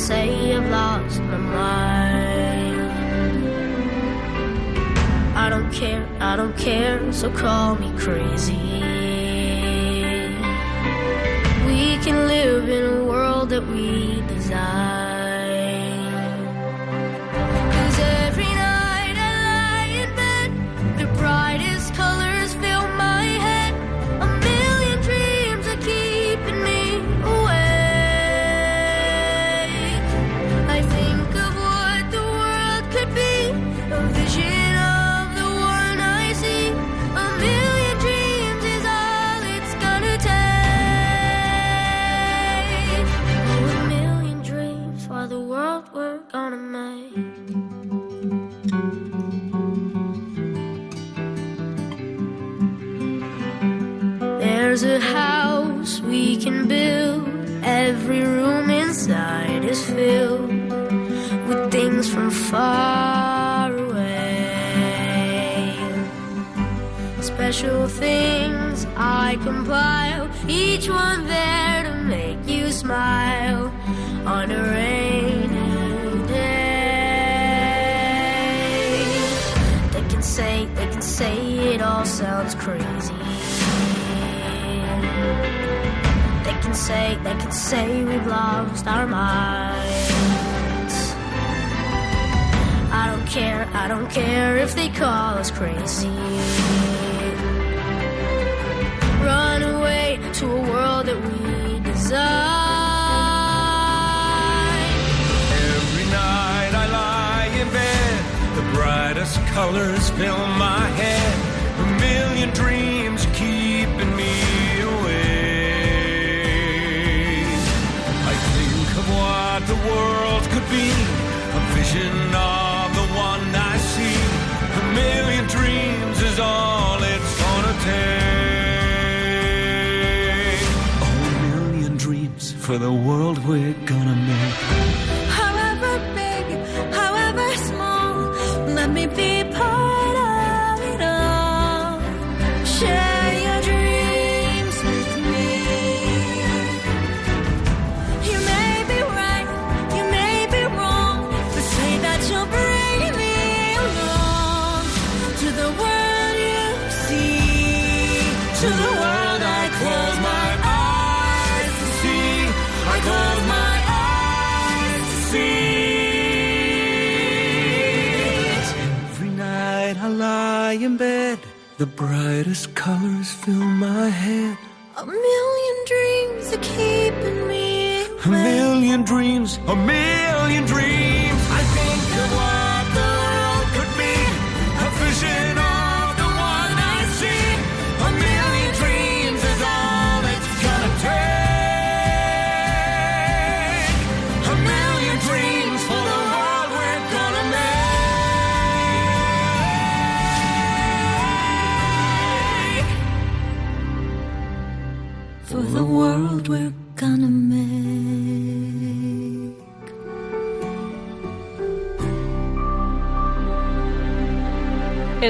Say I've lost my mind. I don't care, I don't care, so call me crazy. We can live in a world that we design. Compile, each one there to make you smile on a rainy day. They can say, they can say it all sounds crazy. They can say, they can say we've lost our minds. I don't care, I don't care if they call us crazy. To a world that we design. Every night I lie in bed, the brightest colors fill my head. A million dreams keeping me awake. I think of what the world could be, for the world we're gonna make. The brightest colors fill my head. A million dreams are keeping me A million dreams, a million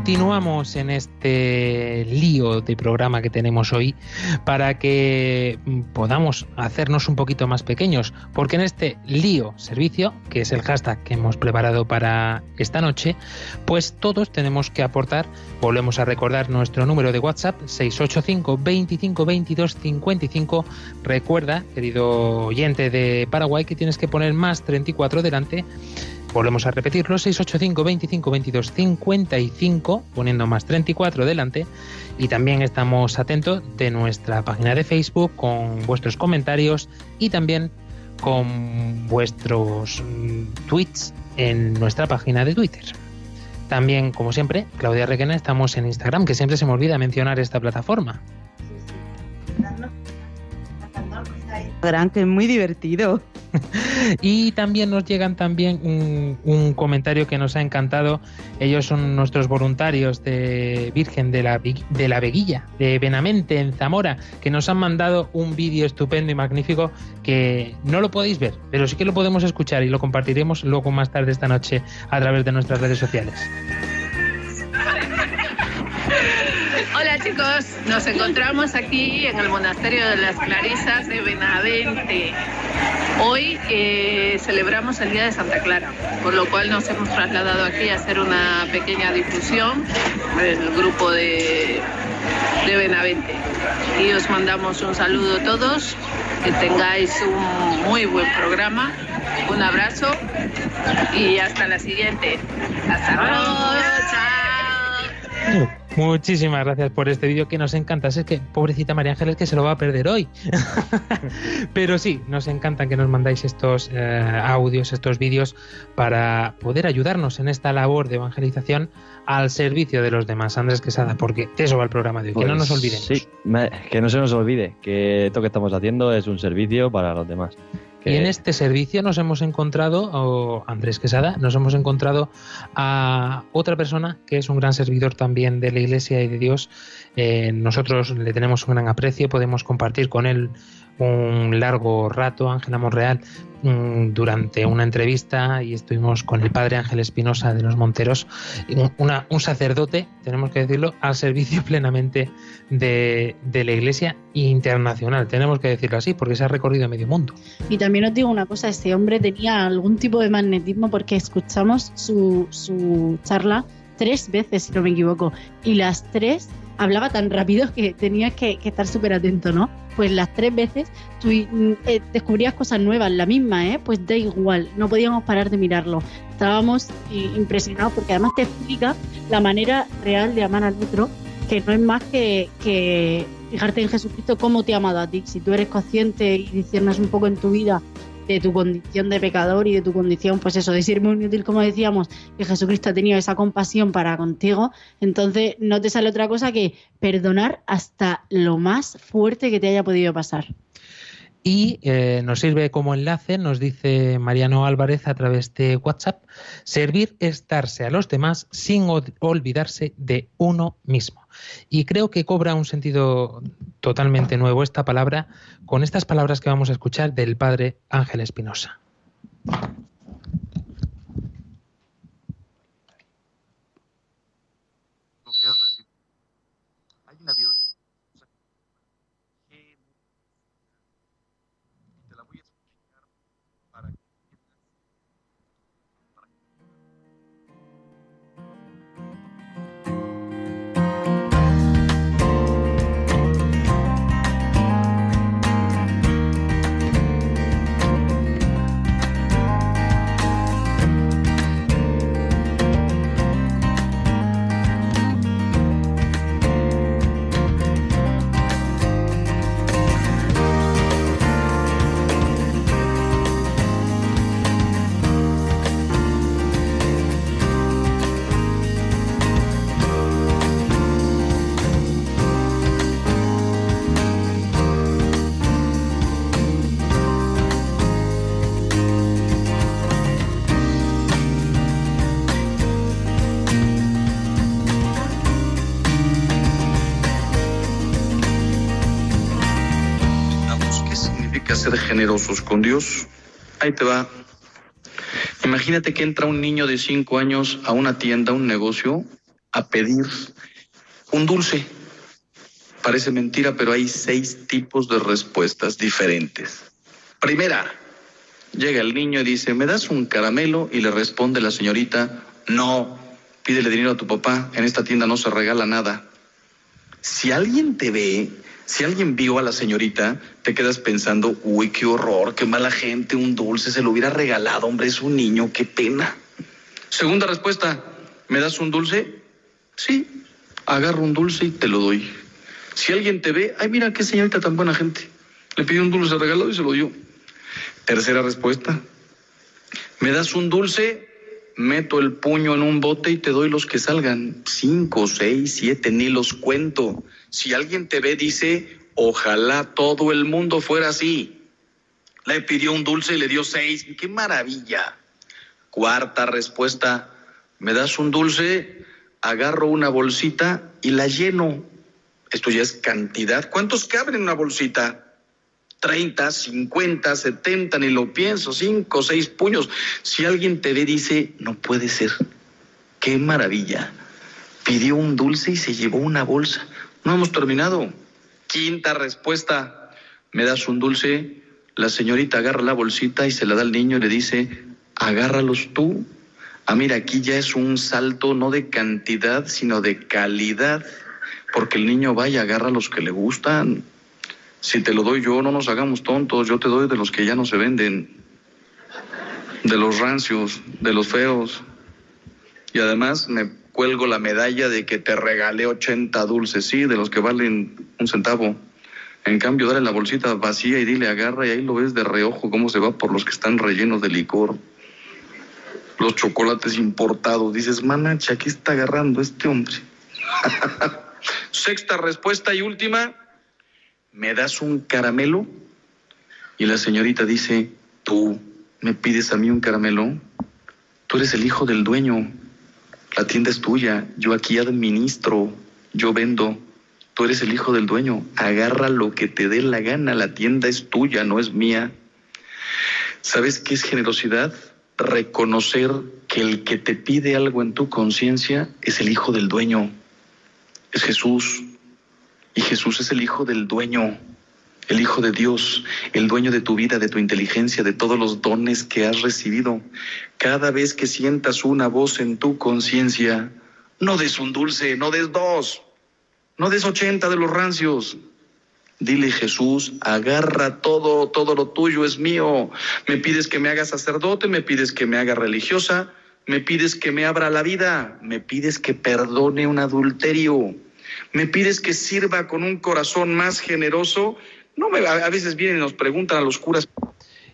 Continuamos en este lío de programa que tenemos hoy para que mm, podamos hacernos un poquito más pequeños, porque en este lío servicio, que es el hashtag que hemos preparado para esta noche, pues todos tenemos que aportar, volvemos a recordar nuestro número de WhatsApp 685 25 22 55. Recuerda, querido oyente de Paraguay, que tienes que poner más 34 delante Volvemos a repetirlo, 685 25 22 55, poniendo más 34 delante. Y también estamos atentos de nuestra página de Facebook con vuestros comentarios y también con vuestros mm, tweets en nuestra página de Twitter. También, como siempre, Claudia Requena, estamos en Instagram, que siempre se me olvida mencionar esta plataforma. Gran, que es muy divertido. Y también nos llegan también un, comentario que nos ha encantado. Ellos son nuestros voluntarios de Virgen de la, de la Veguilla, de Benamente, en Zamora, que nos han mandado un vídeo estupendo y magnífico que no lo podéis ver, pero sí que lo podemos escuchar y lo compartiremos luego más tarde esta noche a través de nuestras redes sociales. Nos encontramos aquí en el Monasterio de las Clarisas de Benavente. Hoy eh, celebramos el Día de Santa Clara, por lo cual nos hemos trasladado aquí a hacer una pequeña difusión del grupo de, de Benavente. Y os mandamos un saludo a todos, que tengáis un muy buen programa, un abrazo y hasta la siguiente. Hasta luego, chao. Muchísimas gracias por este vídeo que nos encanta. Es que pobrecita María Ángeles que se lo va a perder hoy. Pero sí, nos encanta que nos mandáis estos eh, audios, estos vídeos para poder ayudarnos en esta labor de evangelización al servicio de los demás. Andrés Quesada, porque de eso va el programa de hoy, que no Pues nos olvidemos. Sí, me- que no se nos olvide que esto que estamos haciendo es un servicio para los demás. Y en este servicio nos hemos encontrado, o Andrés Quesada, nos hemos encontrado a otra persona que es un gran servidor también de la Iglesia y de Dios. Eh, nosotros le tenemos un gran aprecio, podemos compartir con él un largo rato, Ángela Monreal, mm, durante una entrevista y estuvimos con el padre Ángel Espinosa de los Monteros, un, sacerdote, tenemos que decirlo, al servicio plenamente de, de la Iglesia internacional, tenemos que decirlo así, porque se ha recorrido medio mundo. Y también os digo una cosa, este hombre tenía algún tipo de magnetismo porque escuchamos su, su charla tres veces, si no me equivoco, y las tres hablaba tan rápido que tenías que, estar súper atento, ¿no? Pues las tres veces tú mm, eh, descubrías cosas nuevas, la misma, ¿eh? Pues da igual, no podíamos parar de mirarlo. Estábamos eh, impresionados porque además te explica la manera real de amar al otro, que no es más que, fijarte en Jesucristo cómo te ha amado a ti. Si tú eres consciente y discernes un poco en tu vida de tu condición de pecador y de tu condición, pues eso, de ser muy inútil, como decíamos, que Jesucristo ha tenido esa compasión para contigo, entonces no te sale otra cosa que perdonar hasta lo más fuerte que te haya podido pasar. Y eh, nos sirve como enlace, nos dice Mariano Álvarez a través de WhatsApp, servir es darse a los demás sin ol- olvidarse de uno mismo. Y creo que cobra un sentido totalmente nuevo esta palabra con estas palabras que vamos a escuchar del padre Ángel Espinosa. Ser generosos con Dios? Ahí te va. Imagínate que entra un niño de 5 años a una tienda, a un negocio, a pedir un dulce. Parece mentira, pero hay seis tipos de respuestas diferentes. Primera, llega el niño y dice, ¿me das un caramelo? Y le responde la señorita, no, pídele dinero a tu papá, en esta tienda no se regala nada. Si alguien te ve, si alguien vio a la señorita, te quedas pensando, uy, qué horror, qué mala gente, un dulce, se lo hubiera regalado, hombre, es un niño, qué pena. Segunda respuesta, ¿me das un dulce? Sí, agarro un dulce y te lo doy. Si alguien te ve, ay, mira qué señorita tan buena gente. Le pidió un dulce regalado y se lo dio. Tercera respuesta, ¿me das un dulce? Meto el puño en un bote y te doy los que salgan. Cinco, seis, siete, ni los cuento. Si alguien te ve, dice, ojalá todo el mundo fuera así. Le pidió un dulce y le dio seis. ¡Qué maravilla! Cuarta respuesta, ¿me das un dulce? Agarro una bolsita y la lleno. Esto ya es cantidad. ¿Cuántos caben en una bolsita? 30, 50, 70, ni lo pienso, 5, 6 puños. Si alguien te ve, dice, no puede ser. Qué maravilla. Pidió un dulce y se llevó una bolsa. No hemos terminado. Quinta respuesta. ¿Me das un dulce? La señorita agarra la bolsita y se la da al niño y le dice, agárralos tú. Ah, mira, aquí ya es un salto no de cantidad, sino de calidad. Porque el niño va y agarra los que le gustan. Si te lo doy yo, no nos hagamos tontos. Yo te doy de los que ya no se venden. De los rancios, de los feos. Y además me cuelgo la medalla de que te regalé 80 dulces, sí, de los que valen un centavo. En cambio, dale la bolsita vacía y dile agarra y ahí lo ves de reojo cómo se va por los que están rellenos de licor. Los chocolates importados. Dices, manacha, ¿qué está agarrando este hombre? Sexta respuesta y última. ¿Me das un caramelo? Y la señorita dice, tú me pides a mí un caramelo. Tú eres el hijo del dueño. La tienda es tuya. Yo aquí administro. Yo vendo. Tú eres el hijo del dueño. Agarra lo que te dé la gana. La tienda es tuya, no es mía. ¿Sabes qué es generosidad? Reconocer que el que te pide algo en tu conciencia es el hijo del dueño. Es Jesús. Y Jesús es el hijo del dueño. El hijo de Dios, el dueño de tu vida, de tu inteligencia, de todos los dones que has recibido. Cada vez que sientas una voz en tu conciencia, no des un dulce, no des dos, no des ochenta de los rancios. Dile Jesús, agarra todo, todo lo tuyo es mío. Me pides que me haga sacerdote, me pides que me haga religiosa, me pides que me abra la vida, me pides que perdone un adulterio, me pides que sirva con un corazón más generoso. No me, a veces vienen y nos preguntan a los curas.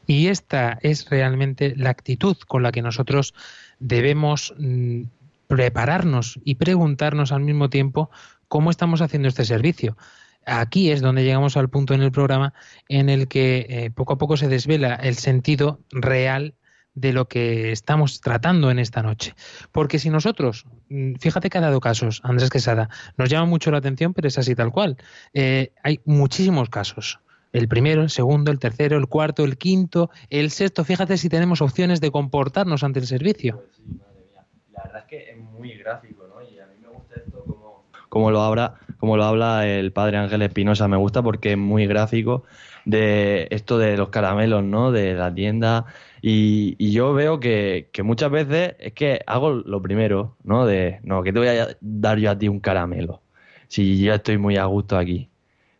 Y esta es realmente la actitud con la que nosotros debemos mm, prepararnos y preguntarnos al mismo tiempo cómo estamos haciendo este servicio. Aquí es donde llegamos al punto en el programa en el que eh, poco a poco se desvela el sentido real de lo que estamos tratando en esta noche. Porque si nosotros, mm, fíjate que ha dado casos, Andrés Quesada, nos llama mucho la atención, pero es así tal cual. Eh, hay muchísimos casos. El primero, el segundo, el tercero, el cuarto, el quinto, el sexto. Fíjate si tenemos opciones de comportarnos ante el servicio. La verdad es que es muy gráfico, ¿no? Y a mí me gusta esto como lo habla, como lo habla el padre Ángel Espinosa. Me gusta porque es muy gráfico de esto de los caramelos, ¿no? De la tienda. Y, y yo veo que, que muchas veces es que hago lo primero, ¿no? De, no, que te voy a dar yo a ti un caramelo. Si ya estoy muy a gusto aquí.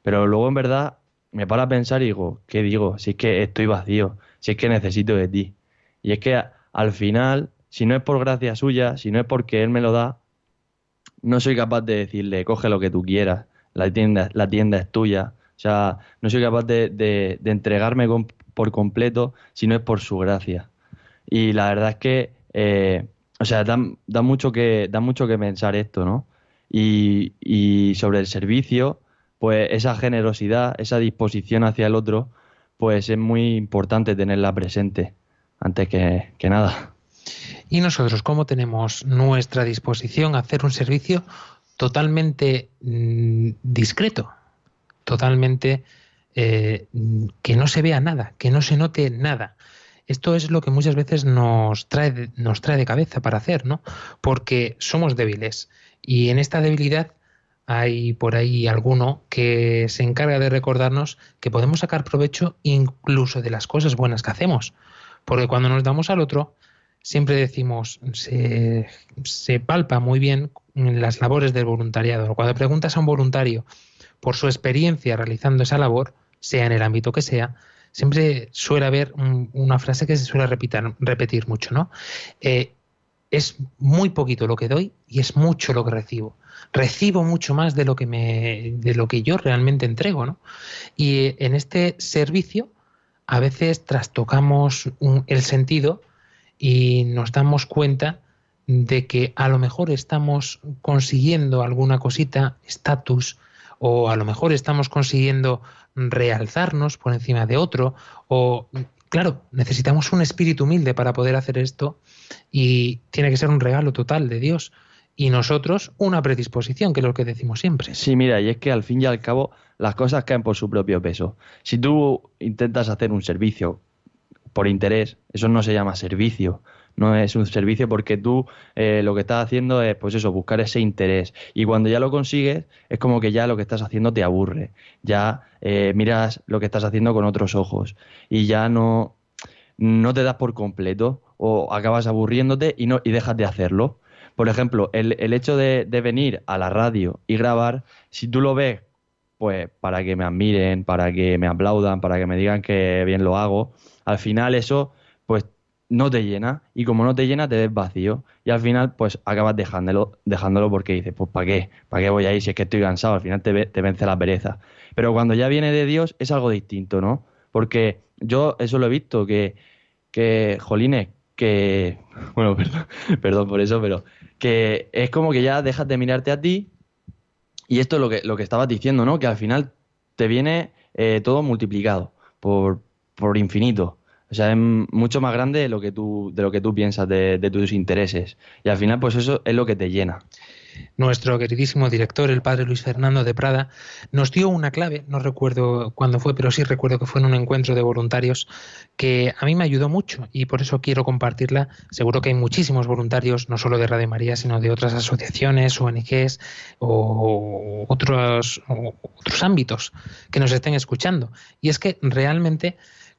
Pero luego en verdad me paro a pensar y digo, ¿qué digo? Si es que estoy vacío, si es que necesito de ti. Y es que al final, si no es por gracia suya, si no es porque él me lo da, no soy capaz de decirle, coge lo que tú quieras, la tienda, la tienda es tuya. O sea, no soy capaz de, de- entregarme com- por completo si no es por su gracia. Y la verdad es que, eh, o sea, da, mucho que, da mucho que pensar esto, ¿no? Y, y sobre el servicio, pues esa generosidad, esa disposición hacia el otro, pues es muy importante tenerla presente antes que, que nada. Y nosotros, ¿cómo tenemos nuestra disposición a hacer un servicio totalmente mm, discreto? Totalmente eh, que no se vea nada, que no se note nada. Esto es lo que muchas veces nos trae, nos trae de cabeza para hacer, ¿no? Porque somos débiles. Y en esta debilidad hay por ahí alguno que se encarga de recordarnos que podemos sacar provecho incluso de las cosas buenas que hacemos. Porque cuando nos damos al otro, siempre decimos, se, se palpa muy bien en las labores del voluntariado. Cuando preguntas a un voluntario por su experiencia realizando esa labor, sea en el ámbito que sea, siempre suele haber un- una frase que se suele repetir mucho, ¿no? Eh, es muy poquito lo que doy y es mucho lo que recibo. Recibo mucho más de lo que me, de lo que yo realmente entrego, ¿no? Y eh, en este servicio a veces trastocamos el sentido y nos damos cuenta de que a lo mejor estamos consiguiendo alguna cosita, estatus, o a lo mejor estamos consiguiendo realzarnos por encima de otro, o claro, necesitamos un espíritu humilde para poder hacer esto y tiene que ser un regalo total de Dios y nosotros una predisposición, que es lo que decimos siempre. Sí, mira, y es que al fin y al cabo las cosas caen por su propio peso. Si tú intentas hacer un servicio por interés, eso no se llama servicio. No es un servicio porque tú eh, lo que estás haciendo es, pues eso, buscar ese interés. Y cuando ya lo consigues, es como que ya lo que estás haciendo te aburre. Ya eh, miras lo que estás haciendo con otros ojos. Y ya no, no te das por completo o acabas aburriéndote y, no, y dejas de hacerlo. Por ejemplo, el, el hecho de, de venir a la radio y grabar, si tú lo ves, pues para que me admiren, para que me aplaudan, para que me digan que bien lo hago, al final eso, pues no te llena y como no te llena te ves vacío y al final pues acabas dejándolo, dejándolo porque dices, pues ¿para qué? ¿Para qué voy ahí si es que estoy cansado? Al final te, te vence la pereza. Pero cuando ya viene de Dios es algo distinto, ¿no? Porque yo eso lo he visto, que, que jolines, que, bueno, perdón, perdón por eso, pero que es como que ya dejas de mirarte a ti y esto es lo que, lo que estabas diciendo, ¿no? Que al final te viene eh, todo multiplicado por, por infinito. O sea, es mucho más grande de lo que tú, de lo que tú piensas, de, tus intereses. Y al final, pues eso es lo que te llena. Nuestro queridísimo director, el padre Luis Fernando de Prada, nos dio una clave, no recuerdo cuándo fue, pero sí recuerdo que fue en un encuentro de voluntarios que a mí me ayudó mucho y por eso quiero compartirla. Seguro que hay muchísimos voluntarios, no solo de Radio María, sino de otras asociaciones, ONGs o otros, o otros ámbitos que nos estén escuchando. Y es que realmente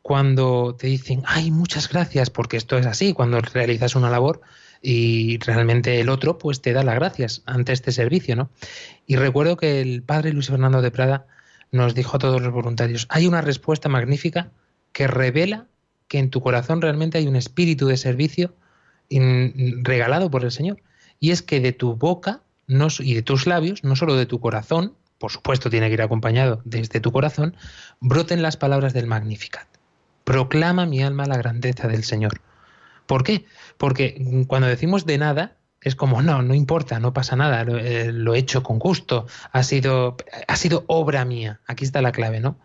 cuando te dicen, ay, muchas gracias, porque esto es así, cuando realizas una labor, y realmente el otro pues te da las gracias ante este servicio, ¿no? Y recuerdo que el padre Luis Fernando de Prada nos dijo a todos los voluntarios, hay una respuesta magnífica que revela que en tu corazón realmente hay un espíritu de servicio regalado por el Señor. Y es que de tu boca y de tus labios, no solo de tu corazón, por supuesto tiene que ir acompañado desde tu corazón, broten las palabras del Magnificat. Proclama mi alma la grandeza del Señor. ¿Por qué? Porque cuando decimos de nada, es como, no, no importa, no pasa nada, lo, eh, he hecho con gusto, ha sido, ha sido obra mía. Aquí está la clave, ¿no?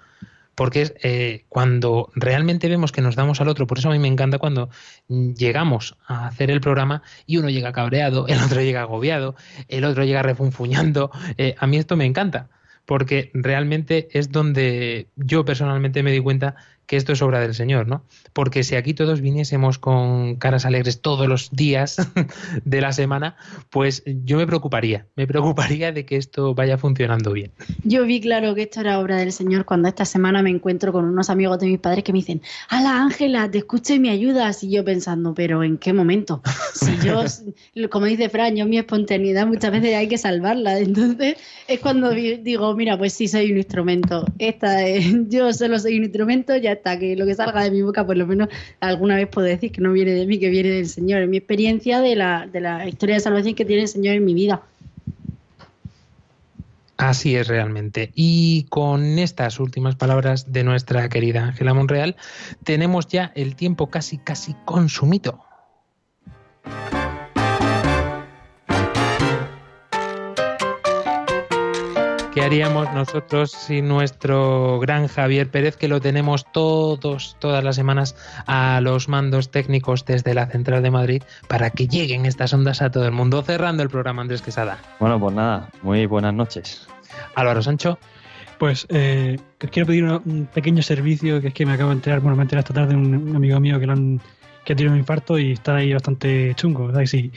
Porque es eh, cuando realmente vemos que nos damos al otro, por eso a mí me encanta cuando llegamos a hacer el programa y uno llega cabreado, el otro llega agobiado, el otro llega refunfuñando. Eh, a mí esto me encanta, porque realmente es donde yo personalmente me di cuenta que esto es obra del Señor, ¿no? Porque si aquí todos viniésemos con caras alegres todos los días de la semana, pues yo me preocuparía, me preocuparía de que esto vaya funcionando bien. Yo vi claro que esto era obra del Señor cuando esta semana me encuentro con unos amigos de mis padres que me dicen, ¡Hala, Ángela, te escucho y me ayudas! Y yo pensando, ¿pero en qué momento? Si yo, como dice Fran, yo mi espontaneidad muchas veces hay que salvarla. Entonces es cuando digo, mira, pues sí, soy un instrumento. Esta es- yo solo soy un instrumento, ya está, que lo que salga de mi boca, por lo menos alguna vez puedo decir que no viene de mí, que viene del Señor. En mi experiencia de la, de la historia de salvación que tiene el Señor en mi vida. Así es realmente. Y con estas últimas palabras de nuestra querida Ángela Monreal, tenemos ya el tiempo casi, casi consumido. ¿Qué haríamos nosotros sin nuestro gran Javier Pérez, que lo tenemos todos, todas las semanas a los mandos técnicos desde la Central de Madrid para que lleguen estas ondas a todo el mundo? Cerrando el programa, Andrés Quesada. Bueno, pues nada, muy buenas noches. Álvaro Sancho. Pues eh, quiero pedir una- un pequeño servicio que es que me acabo de enterar, bueno, me enteré esta tarde un, un amigo mío que, lo han, que ha tenido un infarto y está ahí bastante chungo, ¿verdad? Y si,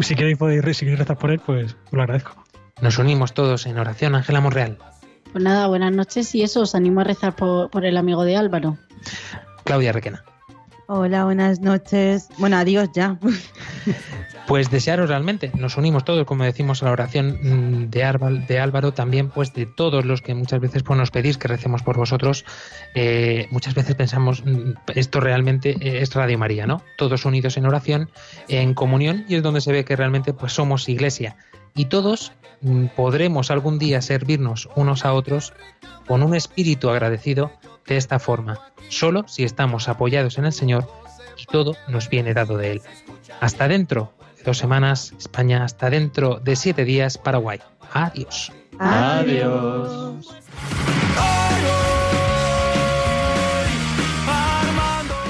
si queréis podéis si queréis rezar por él, pues os lo agradezco. Nos unimos todos en oración, Ángela Monreal. Pues nada, buenas noches y eso, os animo a rezar por, por el amigo de Álvaro. Claudia Requena. Hola, buenas noches. Bueno, adiós ya. Pues desearos realmente, nos unimos todos, como decimos, a la oración mm, de, Árbal- de Álvaro, también pues de todos los que muchas veces pues, nos pedís que recemos por vosotros. Eh, muchas veces pensamos, mm, esto realmente eh, es Radio María, ¿no? Todos unidos en oración, en comunión, y es donde se ve que realmente pues somos iglesia. Y todos mm, podremos algún día servirnos unos a otros con un espíritu agradecido de esta forma, solo si estamos apoyados en el Señor y todo nos viene dado de Él. Hasta dentro de dos semanas, España, hasta dentro de siete días, Paraguay. Adiós. Adiós.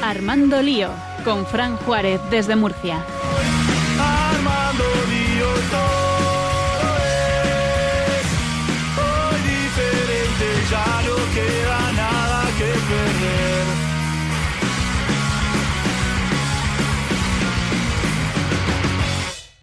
Armando Lío, con Fran Juárez desde Murcia.